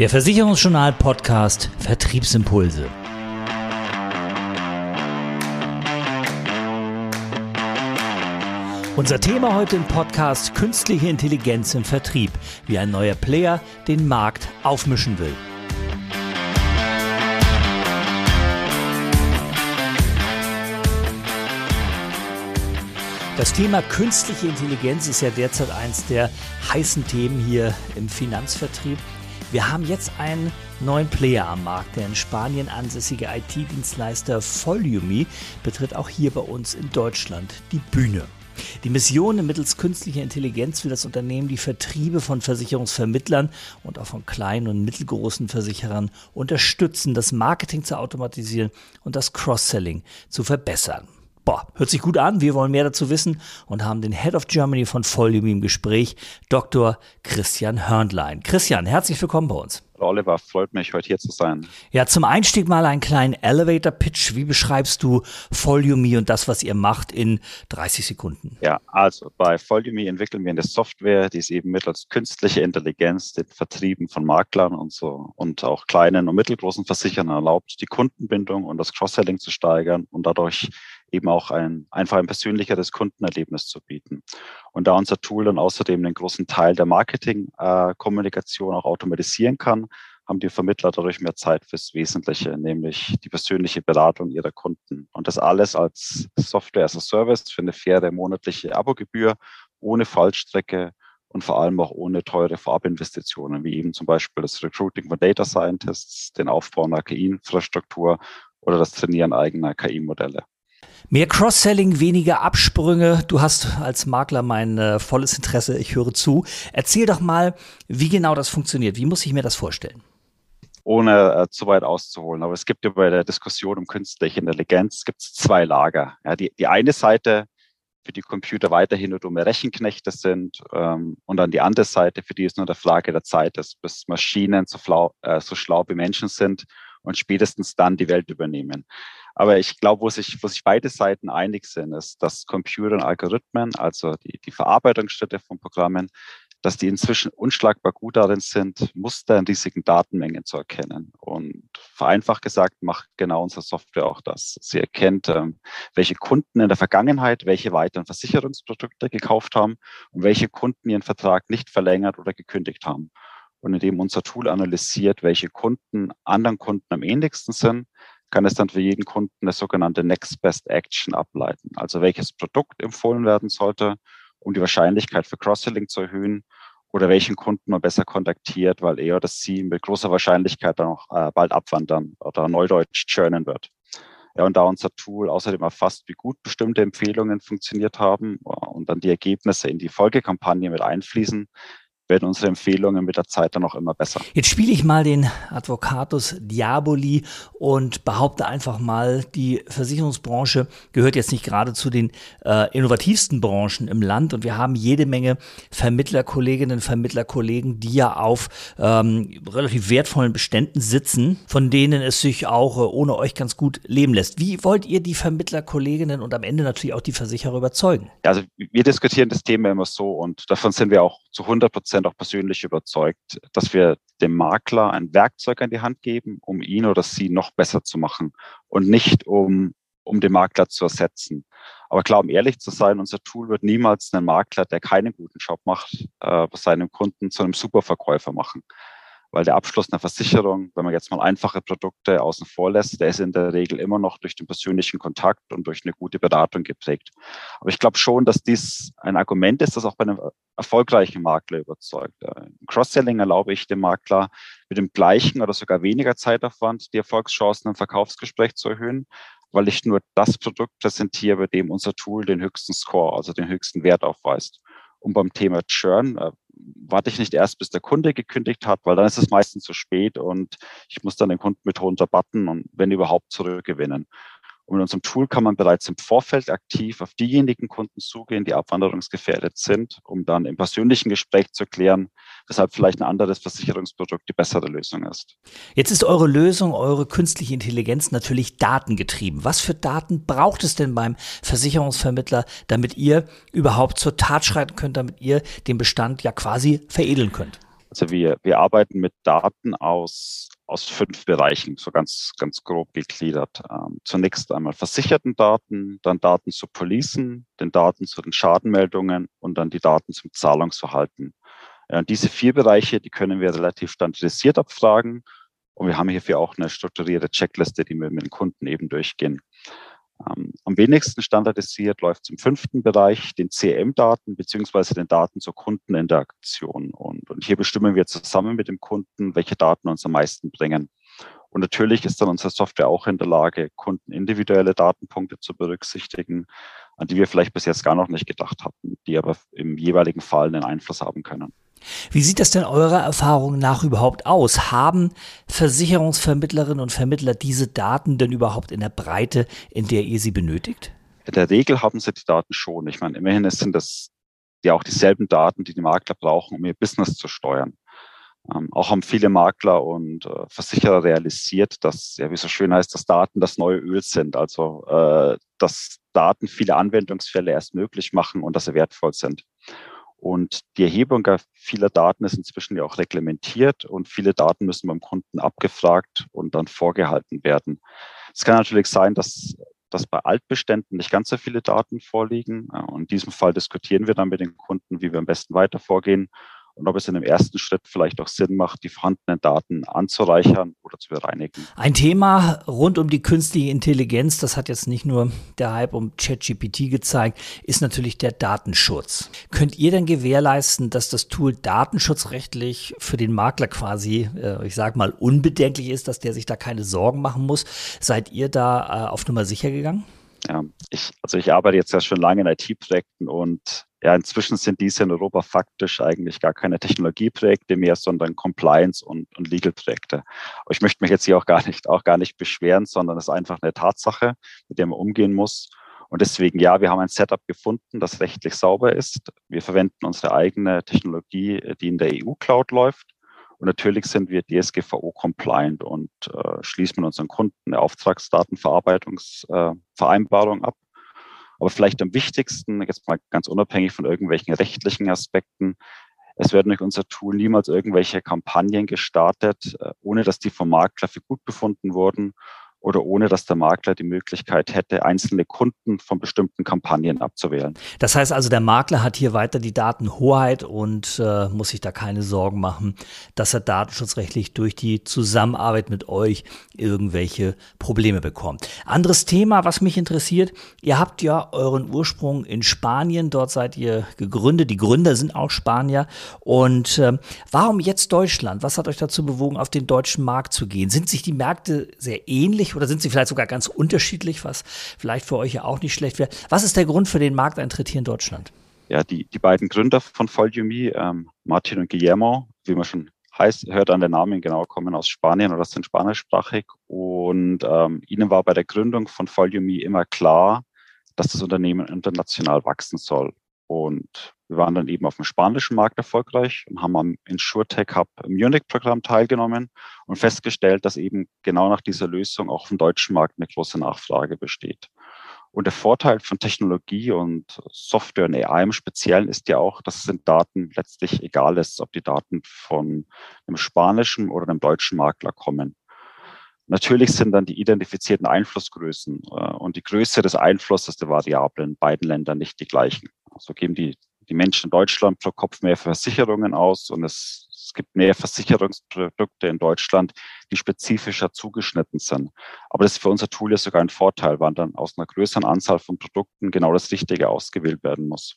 Der Versicherungsjournal Podcast Vertriebsimpulse. Unser Thema heute im Podcast Künstliche Intelligenz im Vertrieb, wie ein neuer Player den Markt aufmischen will. Das Thema künstliche Intelligenz ist ja derzeit eins der heißen Themen hier im Finanzvertrieb. Wir haben jetzt einen neuen Player am Markt. Der in Spanien ansässige IT-Dienstleister Volume betritt auch hier bei uns in Deutschland die Bühne. Die Mission mittels künstlicher Intelligenz will das Unternehmen die Vertriebe von Versicherungsvermittlern und auch von kleinen und mittelgroßen Versicherern unterstützen, das Marketing zu automatisieren und das Cross-Selling zu verbessern. Boah, hört sich gut an. Wir wollen mehr dazu wissen und haben den Head of Germany von Volume im Gespräch, Dr. Christian Hörnlein. Christian, herzlich willkommen bei uns. Oliver, freut mich, heute hier zu sein. Ja, zum Einstieg mal einen kleinen Elevator-Pitch. Wie beschreibst du Volume und das, was ihr macht, in 30 Sekunden? Ja, also bei Volume entwickeln wir eine Software, die es eben mittels künstlicher Intelligenz den Vertrieben von Maklern und so und auch kleinen und mittelgroßen Versicherern erlaubt, die Kundenbindung und das Cross-Selling zu steigern und dadurch eben auch ein einfach ein persönlicheres Kundenerlebnis zu bieten. Und da unser Tool dann außerdem einen großen Teil der Marketingkommunikation äh, auch automatisieren kann, haben die Vermittler dadurch mehr Zeit fürs Wesentliche, nämlich die persönliche Beratung ihrer Kunden. Und das alles als Software as a Service für eine faire monatliche Abogebühr, ohne Fallstrecke und vor allem auch ohne teure Vorabinvestitionen, wie eben zum Beispiel das Recruiting von Data Scientists, den Aufbau einer KI-Infrastruktur oder das Trainieren eigener KI-Modelle. Mehr Cross-Selling, weniger Absprünge. Du hast als Makler mein äh, volles Interesse. Ich höre zu. Erzähl doch mal, wie genau das funktioniert. Wie muss ich mir das vorstellen? Ohne äh, zu weit auszuholen. Aber es gibt ja bei der Diskussion um künstliche Intelligenz gibt es zwei Lager. Ja, die, die eine Seite, für die Computer weiterhin nur dumme Rechenknechte sind ähm, und dann die andere Seite, für die es nur der Frage der Zeit ist, bis Maschinen so, flau, äh, so schlau wie Menschen sind und spätestens dann die Welt übernehmen. Aber ich glaube, wo sich, wo sich beide Seiten einig sind, ist, dass Computer und Algorithmen, also die, die Verarbeitungsstätte von Programmen, dass die inzwischen unschlagbar gut darin sind, Muster in riesigen Datenmengen zu erkennen. Und vereinfacht gesagt macht genau unsere Software auch das. Sie erkennt, ähm, welche Kunden in der Vergangenheit welche weiteren Versicherungsprodukte gekauft haben und welche Kunden ihren Vertrag nicht verlängert oder gekündigt haben. Und indem unser Tool analysiert, welche Kunden anderen Kunden am ähnlichsten sind, kann es dann für jeden Kunden eine sogenannte Next Best Action ableiten. Also welches Produkt empfohlen werden sollte, um die Wahrscheinlichkeit für Cross-Selling zu erhöhen oder welchen Kunden man besser kontaktiert, weil er oder sie mit großer Wahrscheinlichkeit dann auch äh, bald abwandern oder neudeutsch churnen wird. Ja, und da unser Tool außerdem erfasst, wie gut bestimmte Empfehlungen funktioniert haben und dann die Ergebnisse in die Folgekampagne mit einfließen, werden unsere Empfehlungen mit der Zeit dann auch immer besser. Jetzt spiele ich mal den Advocatus Diaboli und behaupte einfach mal, die Versicherungsbranche gehört jetzt nicht gerade zu den äh, innovativsten Branchen im Land und wir haben jede Menge Vermittlerkolleginnen, Vermittlerkollegen, die ja auf ähm, relativ wertvollen Beständen sitzen, von denen es sich auch äh, ohne euch ganz gut leben lässt. Wie wollt ihr die Vermittlerkolleginnen und am Ende natürlich auch die Versicherer überzeugen? Also wir diskutieren das Thema immer so und davon sind wir auch zu 100 Prozent auch persönlich überzeugt, dass wir dem Makler ein Werkzeug an die Hand geben, um ihn oder sie noch besser zu machen und nicht um, um den Makler zu ersetzen. Aber klar, um ehrlich zu sein, unser Tool wird niemals einen Makler, der keinen guten Job macht, äh, seinem Kunden zu einem Superverkäufer machen weil der Abschluss einer Versicherung, wenn man jetzt mal einfache Produkte außen vor lässt, der ist in der Regel immer noch durch den persönlichen Kontakt und durch eine gute Beratung geprägt. Aber ich glaube schon, dass dies ein Argument ist, das auch bei einem erfolgreichen Makler überzeugt. Im Cross-Selling erlaube ich dem Makler mit dem gleichen oder sogar weniger Zeitaufwand die Erfolgschancen im Verkaufsgespräch zu erhöhen, weil ich nur das Produkt präsentiere, bei dem unser Tool den höchsten Score, also den höchsten Wert aufweist. Und beim Thema Churn äh, warte ich nicht erst, bis der Kunde gekündigt hat, weil dann ist es meistens zu spät und ich muss dann den Kunden mit runterbatten und wenn überhaupt zurückgewinnen. Und mit unserem Tool kann man bereits im Vorfeld aktiv auf diejenigen Kunden zugehen, die abwanderungsgefährdet sind, um dann im persönlichen Gespräch zu klären, weshalb vielleicht ein anderes Versicherungsprodukt die bessere Lösung ist. Jetzt ist eure Lösung, eure künstliche Intelligenz natürlich datengetrieben. Was für Daten braucht es denn beim Versicherungsvermittler, damit ihr überhaupt zur Tat schreiten könnt, damit ihr den Bestand ja quasi veredeln könnt? Also wir, wir arbeiten mit Daten aus, aus fünf Bereichen, so ganz, ganz grob gegliedert. Ähm, zunächst einmal versicherten Daten, dann Daten zu Policen, den Daten zu den Schadenmeldungen und dann die Daten zum Zahlungsverhalten. Ja, diese vier Bereiche, die können wir relativ standardisiert abfragen. Und wir haben hierfür auch eine strukturierte Checkliste, die wir mit den Kunden eben durchgehen. Ähm, am wenigsten standardisiert läuft es im fünften Bereich, den CRM-Daten beziehungsweise den Daten zur Kundeninteraktion. Und, und hier bestimmen wir zusammen mit dem Kunden, welche Daten uns am meisten bringen. Und natürlich ist dann unsere Software auch in der Lage, Kunden individuelle Datenpunkte zu berücksichtigen, an die wir vielleicht bis jetzt gar noch nicht gedacht hatten, die aber im jeweiligen Fall einen Einfluss haben können. Wie sieht das denn eurer Erfahrung nach überhaupt aus? Haben Versicherungsvermittlerinnen und Vermittler diese Daten denn überhaupt in der Breite, in der ihr sie benötigt? In der Regel haben sie die Daten schon. Ich meine, immerhin sind das ja auch dieselben Daten, die die Makler brauchen, um ihr Business zu steuern. Ähm, auch haben viele Makler und äh, Versicherer realisiert, dass, ja, wie so schön heißt, dass Daten das neue Öl sind. Also, äh, dass Daten viele Anwendungsfälle erst möglich machen und dass sie wertvoll sind. Und die Erhebung vieler Daten ist inzwischen ja auch reglementiert und viele Daten müssen beim Kunden abgefragt und dann vorgehalten werden. Es kann natürlich sein, dass, dass bei Altbeständen nicht ganz so viele Daten vorliegen. Und in diesem Fall diskutieren wir dann mit den Kunden, wie wir am besten weiter vorgehen und ob es in dem ersten Schritt vielleicht auch Sinn macht, die vorhandenen Daten anzureichern oder zu bereinigen. Ein Thema rund um die künstliche Intelligenz, das hat jetzt nicht nur der Hype um ChatGPT gezeigt, ist natürlich der Datenschutz. Könnt ihr denn gewährleisten, dass das Tool datenschutzrechtlich für den Makler quasi, äh, ich sage mal, unbedenklich ist, dass der sich da keine Sorgen machen muss? Seid ihr da äh, auf Nummer sicher gegangen? Ja, ich, also ich arbeite jetzt ja schon lange in IT-Projekten und ja, inzwischen sind diese in Europa faktisch eigentlich gar keine Technologieprojekte mehr, sondern Compliance- und, und Legal-Projekte. Ich möchte mich jetzt hier auch gar nicht, auch gar nicht beschweren, sondern es ist einfach eine Tatsache, mit der man umgehen muss. Und deswegen, ja, wir haben ein Setup gefunden, das rechtlich sauber ist. Wir verwenden unsere eigene Technologie, die in der EU-Cloud läuft. Und natürlich sind wir DSGVO-compliant und äh, schließen mit unseren Kunden eine Auftragsdatenverarbeitungsvereinbarung äh, ab. Aber vielleicht am wichtigsten, jetzt mal ganz unabhängig von irgendwelchen rechtlichen Aspekten, es werden durch unser Tool niemals irgendwelche Kampagnen gestartet, äh, ohne dass die vom Makler für gut befunden wurden oder ohne dass der Makler die Möglichkeit hätte, einzelne Kunden von bestimmten Kampagnen abzuwählen. Das heißt also, der Makler hat hier weiter die Datenhoheit und äh, muss sich da keine Sorgen machen, dass er datenschutzrechtlich durch die Zusammenarbeit mit euch irgendwelche Probleme bekommt. Anderes Thema, was mich interessiert, ihr habt ja euren Ursprung in Spanien, dort seid ihr gegründet, die Gründer sind auch Spanier und äh, warum jetzt Deutschland? Was hat euch dazu bewogen, auf den deutschen Markt zu gehen? Sind sich die Märkte sehr ähnlich? Ähnlich oder sind sie vielleicht sogar ganz unterschiedlich, was vielleicht für euch ja auch nicht schlecht wäre? Was ist der Grund für den Markteintritt hier in Deutschland? Ja, die, die beiden Gründer von Volume, ähm, Martin und Guillermo, wie man schon heißt, hört an den Namen genau, kommen aus Spanien oder sind spanischsprachig. Und ähm, ihnen war bei der Gründung von Volume immer klar, dass das Unternehmen international wachsen soll. Und wir waren dann eben auf dem spanischen Markt erfolgreich und haben am InsurTech Hub im Munich-Programm teilgenommen und festgestellt, dass eben genau nach dieser Lösung auch auf dem deutschen Markt eine große Nachfrage besteht. Und der Vorteil von Technologie und Software und AI im Speziellen ist ja auch, dass es in Daten letztlich egal ist, ob die Daten von einem spanischen oder einem deutschen Makler kommen. Natürlich sind dann die identifizierten Einflussgrößen äh, und die Größe des Einflusses der Variablen in beiden Ländern nicht die gleichen. So geben die die Menschen in Deutschland pro Kopf mehr Versicherungen aus und es, es gibt mehr Versicherungsprodukte in Deutschland, die spezifischer zugeschnitten sind. Aber das ist für unser Tool ja sogar ein Vorteil, weil dann aus einer größeren Anzahl von Produkten genau das Richtige ausgewählt werden muss.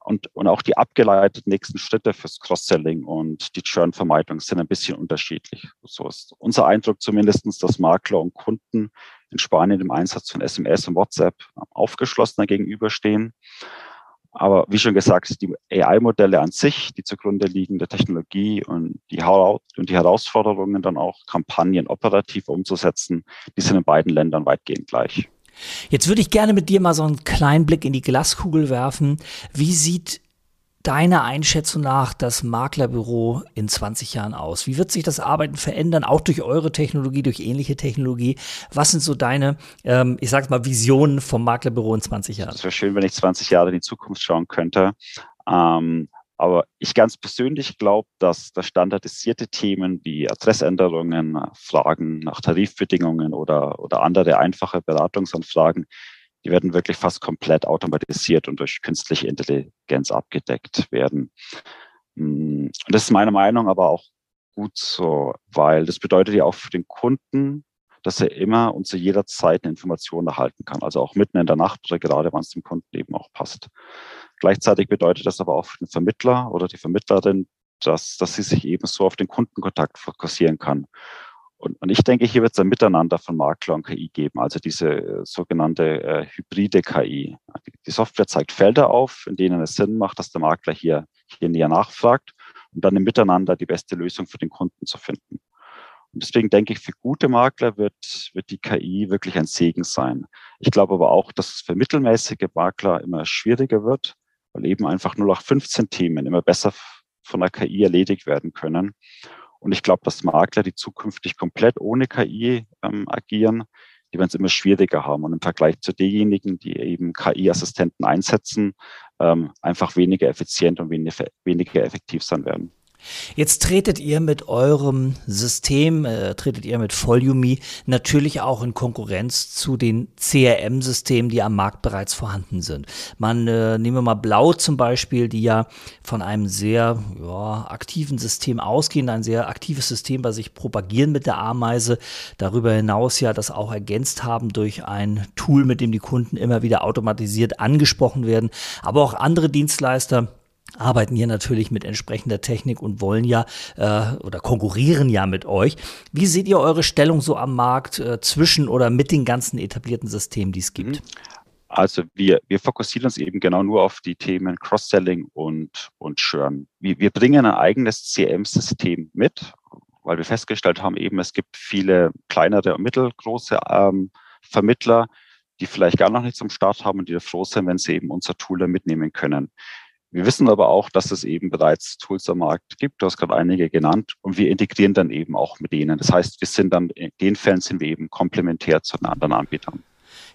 Und, und auch die abgeleiteten nächsten Schritte fürs Cross-Selling und die Churn-Vermeidung sind ein bisschen unterschiedlich. So ist unser Eindruck zumindestens, dass Makler und Kunden in Spanien im Einsatz von SMS und WhatsApp aufgeschlossener gegenüberstehen. Aber wie schon gesagt, die AI-Modelle an sich, die zugrunde liegende Technologie und die, und die Herausforderungen dann auch Kampagnen operativ umzusetzen, die sind in beiden Ländern weitgehend gleich. Jetzt würde ich gerne mit dir mal so einen kleinen Blick in die Glaskugel werfen. Wie sieht deiner Einschätzung nach das Maklerbüro in 20 Jahren aus? Wie wird sich das Arbeiten verändern, auch durch eure Technologie, durch ähnliche Technologie? Was sind so deine, ähm, ich sage mal, Visionen vom Maklerbüro in 20 Jahren? Es wäre schön, wenn ich 20 Jahre in die Zukunft schauen könnte. Ähm, Aber ich ganz persönlich glaube, dass da standardisierte Themen wie Adressänderungen, Fragen nach Tarifbedingungen oder, oder andere einfache Beratungsanfragen, die werden wirklich fast komplett automatisiert und durch künstliche Intelligenz abgedeckt werden. Mm, und das ist meiner Meinung aber auch gut so, weil das bedeutet ja auch für den Kunden, dass er immer und zu jeder Zeit eine Information erhalten kann. Also auch mitten in der Nacht oder gerade, wann es dem Kunden eben auch passt. Gleichzeitig bedeutet das aber auch für den Vermittler oder die Vermittlerin, dass, dass sie sich eben so auf den Kundenkontakt fokussieren kann. Und, und ich denke, hier wird es ein Miteinander von Makler und KI geben, also diese äh, sogenannte äh, hybride KI. Die Software zeigt Felder auf, in denen es Sinn macht, dass der Makler hier, hier näher nachfragt, um dann im Miteinander die beste Lösung für den Kunden zu finden. Und deswegen denke ich, für gute Makler wird, wird die KI wirklich ein Segen sein. Ich glaube aber auch, dass es für mittelmäßige Makler immer schwieriger wird, weil eben einfach nur noch 15 Themen immer besser von der KI erledigt werden können. Und ich glaube, dass Makler, die zukünftig komplett ohne KI ähm, agieren, die werden es immer schwieriger haben. Und im Vergleich zu denjenigen, die eben KI-Assistenten einsetzen, ähm, einfach weniger effizient und weniger, weniger effektiv sein werden. Jetzt tretet ihr mit eurem System, äh, tretet ihr mit Volumi natürlich auch in Konkurrenz zu den CRM-Systemen, die am Markt bereits vorhanden sind. Man äh, nehmen wir mal Blau zum Beispiel, die ja von einem sehr ja, aktiven System ausgehen, ein sehr aktives System bei sich propagieren mit der Ameise. Darüber hinaus ja das auch ergänzt haben durch ein Tool, mit dem die Kunden immer wieder automatisiert angesprochen werden. Aber auch andere Dienstleister arbeiten hier natürlich mit entsprechender Technik und wollen ja äh, oder konkurrieren ja mit euch. Wie seht ihr eure Stellung so am Markt äh, zwischen oder mit den ganzen etablierten Systemen, die es gibt? Mhm. Also wir, wir fokussieren uns eben genau nur auf die Themen Cross-Selling und, und Churn. Wir, wir bringen ein eigenes CM-System mit, weil wir festgestellt haben, eben es gibt viele kleinere und mittelgroße ähm, Vermittler, die vielleicht gar noch nicht zum Start haben und die froh sind, wenn sie eben unser Tool mitnehmen können. Wir wissen aber auch, dass es eben bereits Tools am Markt gibt. Du hast gerade einige genannt und wir integrieren dann eben auch mit denen. Das heißt, wir sind dann in den Fällen sind wir eben komplementär zu den anderen Anbietern.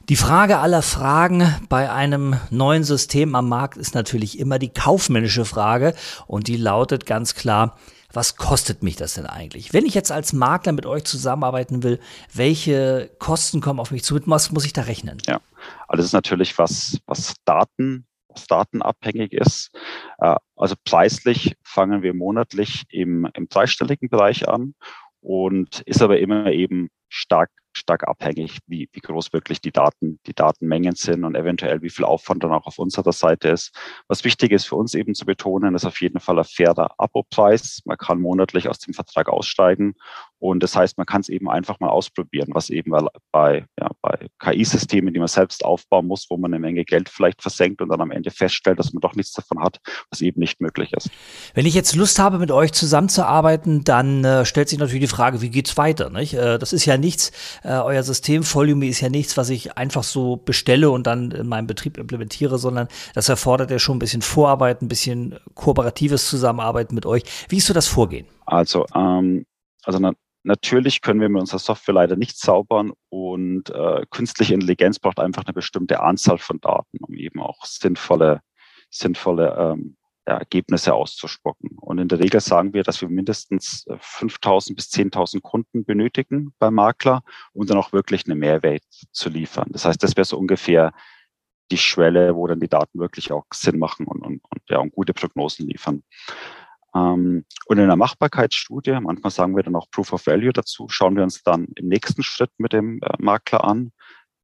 Die Frage aller Fragen bei einem neuen System am Markt ist natürlich immer die kaufmännische Frage und die lautet ganz klar, was kostet mich das denn eigentlich? Wenn ich jetzt als Makler mit euch zusammenarbeiten will, welche Kosten kommen auf mich zu? Mit was muss ich da rechnen? Ja, also das ist natürlich was, was Daten datenabhängig ist. Äh, also preislich fangen wir monatlich im, im dreistelligen Bereich an und ist aber immer eben stark stark abhängig, wie, wie groß wirklich die Daten, die Datenmengen sind und eventuell wie viel Aufwand dann auch auf unserer Seite ist. Was wichtig ist für uns eben zu betonen, ist auf jeden Fall ein fairer Abo-Preis. Man kann monatlich aus dem Vertrag aussteigen und das heißt, man kann es eben einfach mal ausprobieren, was eben bei, ja, bei KI-Systemen, die man selbst aufbauen muss, wo man eine Menge Geld vielleicht versenkt und dann am Ende feststellt, dass man doch nichts davon hat, was eben nicht möglich ist. Wenn ich jetzt Lust habe, mit euch zusammenzuarbeiten, dann äh, stellt sich natürlich die Frage, wie geht's weiter? Nicht? Äh, das ist ja nichts, äh, euer System Volume ist ja nichts, was ich einfach so bestelle und dann in meinem Betrieb implementiere, sondern das erfordert ja schon ein bisschen Vorarbeit, ein bisschen kooperatives Zusammenarbeiten mit euch. Wie ist so das Vorgehen? Also, ähm, also natürlich können wir mit unserer Software leider nicht zaubern und äh, künstliche Intelligenz braucht einfach eine bestimmte Anzahl von Daten, um eben auch sinnvolle, sinnvolle ähm, Ergebnisse auszuspucken. Und in der Regel sagen wir, dass wir mindestens 5000 äh, bis 10.000 Kunden benötigen beim Makler, um dann auch wirklich eine Mehrwert zu liefern. Das heißt, das wäre so ungefähr die Schwelle, wo dann die Daten wirklich auch Sinn machen und, und, und, ja, und gute Prognosen liefern. Ähm, und in der Machbarkeitsstudie, manchmal sagen wir dann auch Proof of Value dazu, schauen wir uns dann im nächsten Schritt mit dem äh, Makler an,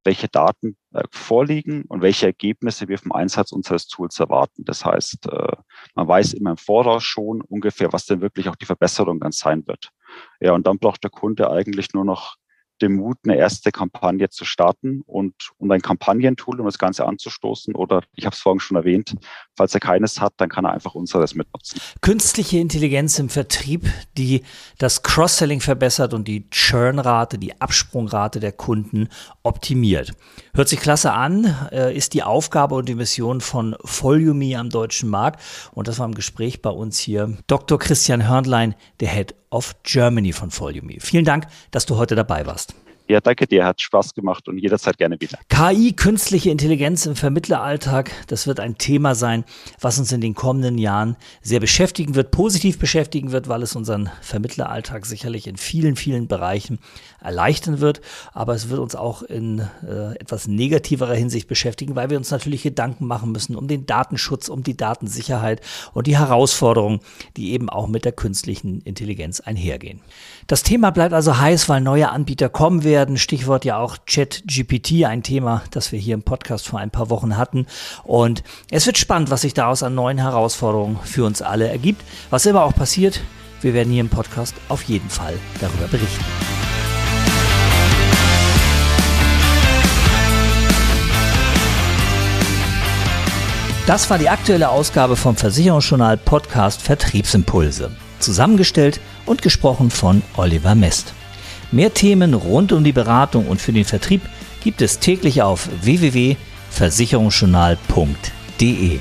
welche Daten äh, vorliegen und welche Ergebnisse wir vom Einsatz unseres Tools erwarten. Das heißt, äh, man weiß immer im Voraus schon ungefähr, was denn wirklich auch die Verbesserung dann sein wird. Ja, und dann braucht der Kunde eigentlich nur noch den Mut, eine erste Kampagne zu starten und, und ein Kampagnentool, um das Ganze anzustoßen. Oder ich habe es vorhin schon erwähnt, falls er keines hat, dann kann er einfach unseres mitnutzen. Künstliche Intelligenz im Vertrieb, die das Cross-Selling verbessert und die Churn-Rate, die Absprungrate der Kunden optimiert. Hört sich klasse an, äh, ist die Aufgabe und die Mission von Volumi am deutschen Markt. Und das war im Gespräch bei uns hier Dr. Christian Hörnlein, der Head of Germany von Volumi. Vielen Dank, dass du heute dabei warst. Ja, danke dir, hat Spaß gemacht und jederzeit gerne wieder. KI, künstliche Intelligenz im Vermittleralltag, das wird ein Thema sein, was uns in den kommenden Jahren sehr beschäftigen wird, positiv beschäftigen wird, weil es unseren Vermittleralltag sicherlich in vielen, vielen Bereichen erleichtern wird. Aber es wird uns auch in äh, etwas negativerer Hinsicht beschäftigen, weil wir uns natürlich Gedanken machen müssen um den Datenschutz, um die Datensicherheit und die Herausforderungen, die eben auch mit der künstlichen Intelligenz einhergehen. Das Thema bleibt also heiß, weil neue Anbieter kommen werden werden. Stichwort ja auch ChatGPT, ein Thema, das wir hier im Podcast vor ein paar Wochen hatten. Und es wird spannend, was sich daraus an neuen Herausforderungen für uns alle ergibt. Was immer auch passiert, wir werden hier im Podcast auf jeden Fall darüber berichten. Das war die aktuelle Ausgabe vom Versicherungsjournal Podcast Vertriebsimpulse. Zusammengestellt und gesprochen von Oliver Mest. Mehr Themen rund um die Beratung und für den Vertrieb gibt es täglich auf www.versicherungsjournal.de.